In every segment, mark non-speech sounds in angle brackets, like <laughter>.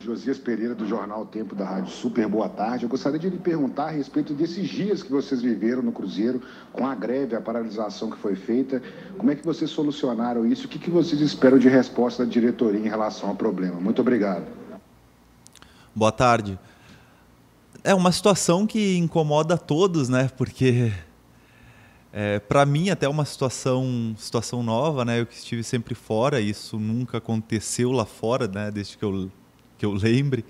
Josias Pereira, do jornal Tempo da Rádio Super, boa tarde. Eu gostaria de lhe perguntar a respeito desses dias que vocês viveram no Cruzeiro, com a greve, a paralisação que foi feita. Como é que vocês solucionaram isso? O que, que vocês esperam de resposta da diretoria em relação ao problema? Muito obrigado. Boa tarde. É uma situação que incomoda todos, né? Porque é, para mim até uma situação situação nova, né? Eu que estive sempre fora, isso nunca aconteceu lá fora, né? Desde que eu que eu lembre.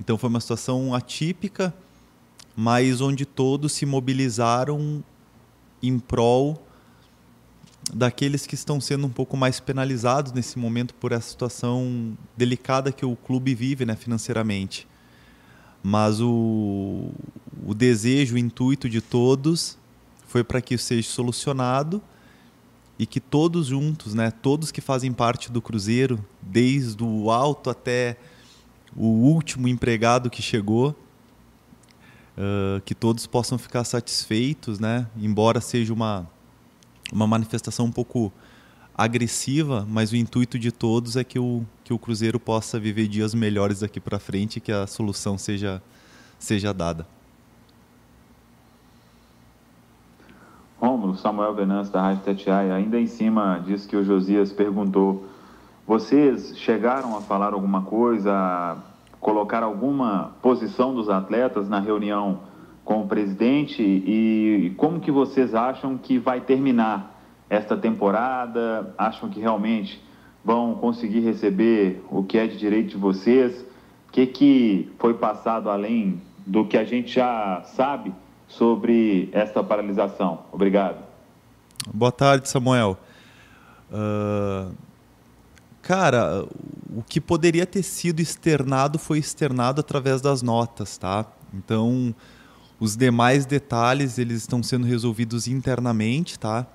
Então foi uma situação atípica, mas onde todos se mobilizaram em prol daqueles que estão sendo um pouco mais penalizados nesse momento por essa situação delicada que o clube vive né, financeiramente. Mas o, o desejo, o intuito de todos foi para que isso seja solucionado e que todos juntos, né, todos que fazem parte do Cruzeiro, desde o alto até o último empregado que chegou, uh, que todos possam ficar satisfeitos, né? Embora seja uma, uma manifestação um pouco agressiva, mas o intuito de todos é que o, que o Cruzeiro possa viver dias melhores daqui para frente e que a solução seja, seja dada. Rômulo, Samuel Venâncio da Rádio Tatiaia, ainda em cima disso que o Josias perguntou vocês chegaram a falar alguma coisa, colocar alguma posição dos atletas na reunião com o presidente e como que vocês acham que vai terminar esta temporada? Acham que realmente vão conseguir receber o que é de direito de vocês? O que, que foi passado além do que a gente já sabe sobre esta paralisação? Obrigado. Boa tarde, Samuel. Uh Cara, o que poderia ter sido externado foi externado através das notas, tá? Então, os demais detalhes eles estão sendo resolvidos internamente, tá?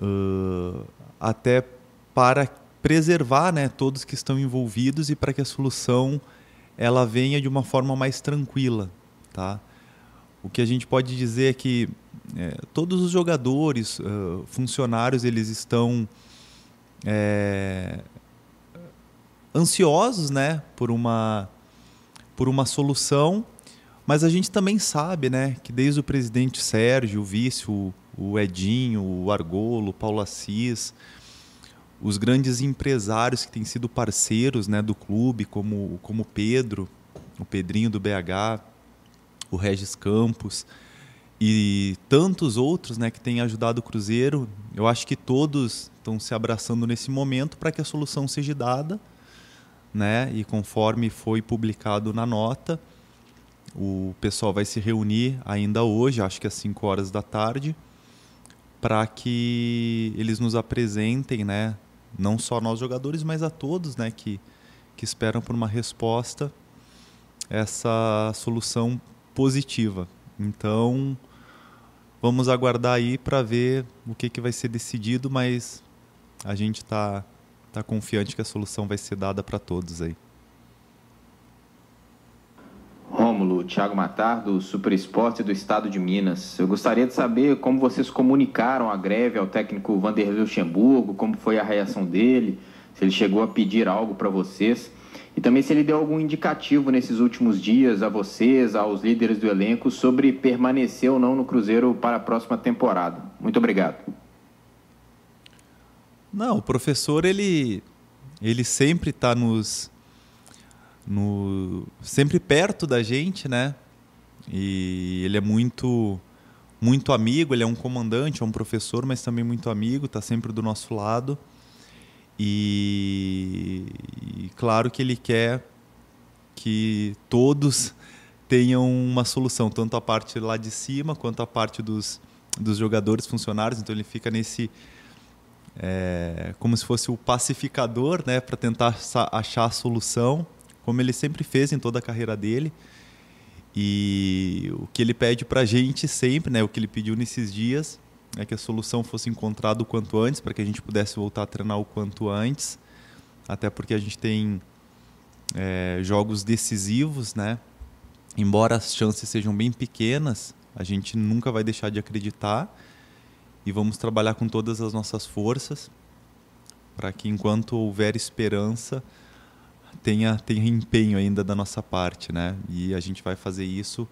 Uh, até para preservar, né, todos que estão envolvidos e para que a solução ela venha de uma forma mais tranquila, tá? O que a gente pode dizer é que é, todos os jogadores, uh, funcionários, eles estão é, ansiosos né, por, uma, por uma solução, mas a gente também sabe né, que desde o presidente Sérgio, o vice, o, o Edinho, o Argolo, o Paulo Assis, os grandes empresários que têm sido parceiros né, do clube, como, como Pedro, o Pedrinho do BH, o Regis Campos e tantos outros né, que têm ajudado o Cruzeiro, eu acho que todos estão se abraçando nesse momento para que a solução seja dada, né? E conforme foi publicado na nota, o pessoal vai se reunir ainda hoje, acho que às 5 horas da tarde, para que eles nos apresentem, né? Não só nós jogadores, mas a todos, né? Que, que esperam por uma resposta, essa solução positiva. Então, vamos aguardar aí para ver o que, que vai ser decidido, mas a gente está tá confiante que a solução vai ser dada para todos aí. Rômulo, Thiago Matar, do Super Esporte do Estado de Minas. Eu gostaria de saber como vocês comunicaram a greve ao técnico Vanderlei Luxemburgo, como foi a reação dele, se ele chegou a pedir algo para vocês. E também se ele deu algum indicativo nesses últimos dias a vocês, aos líderes do elenco, sobre permanecer ou não no Cruzeiro para a próxima temporada. Muito obrigado. Não, o professor ele ele sempre está nos no sempre perto da gente, né? E ele é muito muito amigo, ele é um comandante, é um professor, mas também muito amigo, está sempre do nosso lado. E, claro que ele quer que todos tenham uma solução, tanto a parte lá de cima quanto a parte dos, dos jogadores funcionários. Então ele fica nesse é, como se fosse o pacificador, né, para tentar achar a solução, como ele sempre fez em toda a carreira dele. E o que ele pede para a gente sempre, né, o que ele pediu nesses dias, é que a solução fosse encontrada o quanto antes, para que a gente pudesse voltar a treinar o quanto antes, até porque a gente tem é, jogos decisivos, né? Embora as chances sejam bem pequenas, a gente nunca vai deixar de acreditar e vamos trabalhar com todas as nossas forças para que enquanto houver esperança tenha, tenha empenho ainda da nossa parte, né? E a gente vai fazer isso,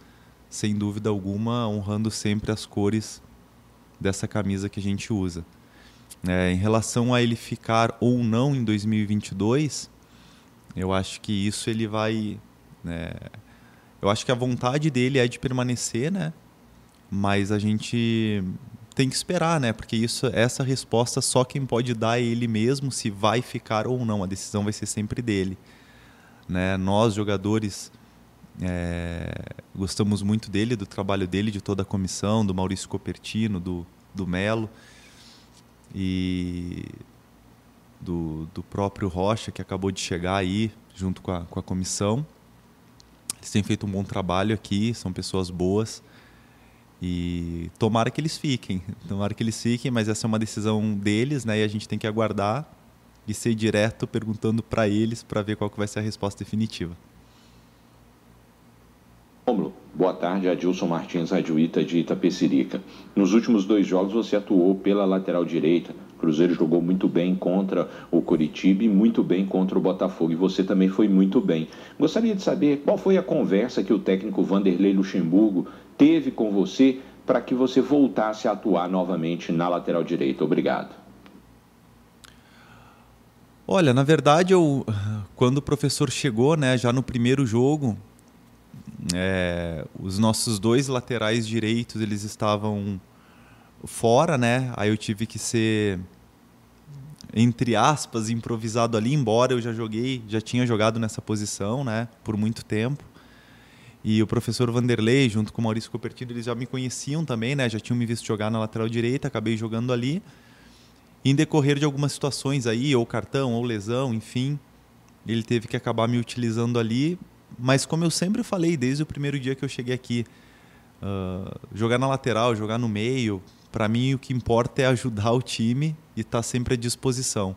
sem dúvida alguma, honrando sempre as cores dessa camisa que a gente usa. É, em relação a ele ficar ou não em 2022, eu acho que isso ele vai. Né, eu acho que a vontade dele é de permanecer, né? Mas a gente tem que esperar, né? Porque isso, essa resposta só quem pode dar é ele mesmo se vai ficar ou não. A decisão vai ser sempre dele. Né? Nós, jogadores, é, gostamos muito dele, do trabalho dele, de toda a comissão, do Maurício Copertino, do, do Melo e do, do próprio Rocha, que acabou de chegar aí junto com a, com a comissão. Eles têm feito um bom trabalho aqui, são pessoas boas. E tomara que eles fiquem, <laughs> tomara que eles fiquem, mas essa é uma decisão deles, né? E a gente tem que aguardar e ser direto perguntando para eles para ver qual que vai ser a resposta definitiva. Boa tarde, Adilson Martins Adjuíta de Itapecerica. Nos últimos dois jogos você atuou pela lateral direita. O Cruzeiro jogou muito bem contra o Coritiba e muito bem contra o Botafogo. E você também foi muito bem. Gostaria de saber qual foi a conversa que o técnico Vanderlei Luxemburgo teve com você para que você voltasse a atuar novamente na lateral direita. Obrigado. Olha, na verdade, eu, quando o professor chegou, né, já no primeiro jogo, é, os nossos dois laterais direitos eles estavam fora, né? Aí eu tive que ser entre aspas improvisado ali, embora eu já joguei, já tinha jogado nessa posição, né? Por muito tempo. E o professor Vanderlei, junto com o Maurício Copertino, eles já me conheciam também, né? Já tinham me visto jogar na lateral direita, acabei jogando ali. em decorrer de algumas situações aí, ou cartão, ou lesão, enfim, ele teve que acabar me utilizando ali mas como eu sempre falei desde o primeiro dia que eu cheguei aqui, uh, jogar na lateral, jogar no meio, para mim o que importa é ajudar o time e estar tá sempre à disposição.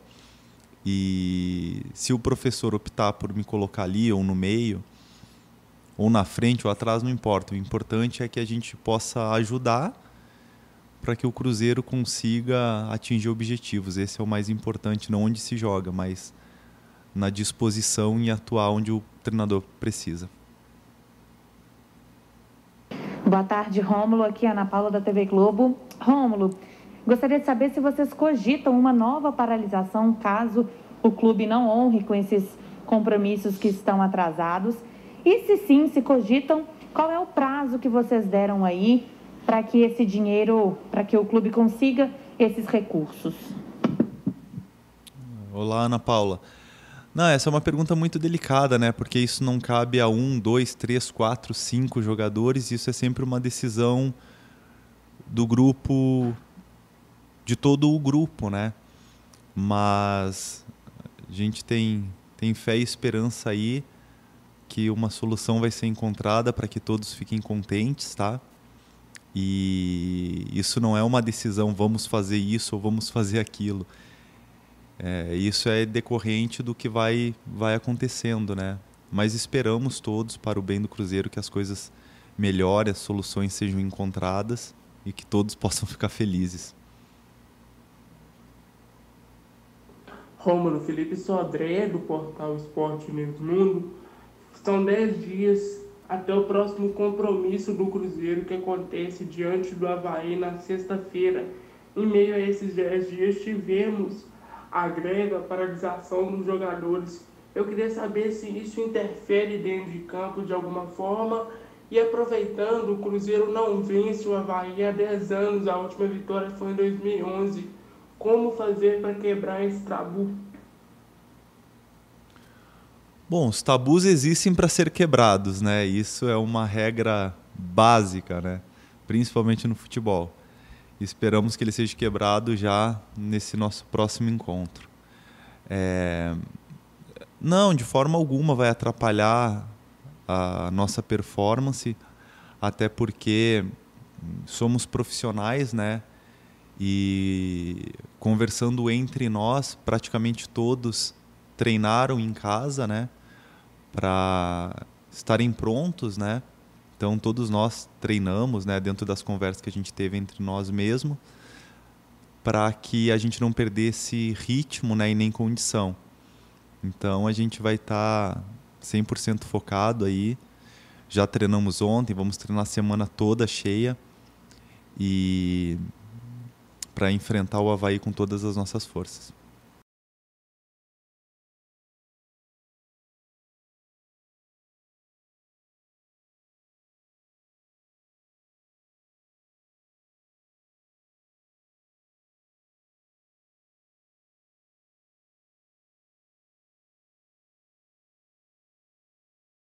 E se o professor optar por me colocar ali ou no meio, ou na frente ou atrás, não importa. O importante é que a gente possa ajudar para que o Cruzeiro consiga atingir objetivos. Esse é o mais importante, não onde se joga, mas na disposição em atuar onde o treinador precisa. Boa tarde, Rômulo. Aqui é Ana Paula da TV Globo. Rômulo, gostaria de saber se vocês cogitam uma nova paralisação caso o clube não honre com esses compromissos que estão atrasados. E se sim, se cogitam, qual é o prazo que vocês deram aí para que esse dinheiro, para que o clube consiga esses recursos? Olá, Ana Paula. Não, essa é uma pergunta muito delicada, né? Porque isso não cabe a um, dois, três, quatro, cinco jogadores. Isso é sempre uma decisão do grupo, de todo o grupo, né? Mas a gente tem, tem fé e esperança aí que uma solução vai ser encontrada para que todos fiquem contentes, tá? E isso não é uma decisão, vamos fazer isso ou vamos fazer aquilo é, isso é decorrente do que vai, vai acontecendo, né? Mas esperamos todos, para o bem do Cruzeiro, que as coisas melhorem, as soluções sejam encontradas e que todos <laughs> possam ficar felizes. Rômulo Felipe Sodré, do portal Esporte News Mundo. São 10 dias até o próximo compromisso do Cruzeiro que acontece diante do Havaí na sexta-feira. Em meio a esses 10 dias, tivemos a greve, a paralisação dos jogadores. Eu queria saber se isso interfere dentro de campo de alguma forma. E aproveitando, o Cruzeiro não vence o Havaí há 10 anos, a última vitória foi em 2011. Como fazer para quebrar esse tabu? Bom, os tabus existem para ser quebrados, né? Isso é uma regra básica, né? Principalmente no futebol. Esperamos que ele seja quebrado já nesse nosso próximo encontro. É... Não, de forma alguma vai atrapalhar a nossa performance, até porque somos profissionais, né? E conversando entre nós, praticamente todos treinaram em casa, né? Para estarem prontos, né? Então todos nós treinamos, né, dentro das conversas que a gente teve entre nós mesmos, para que a gente não perdesse ritmo, né, e nem condição. Então a gente vai estar tá 100% focado aí. Já treinamos ontem, vamos treinar a semana toda cheia e para enfrentar o Havaí com todas as nossas forças.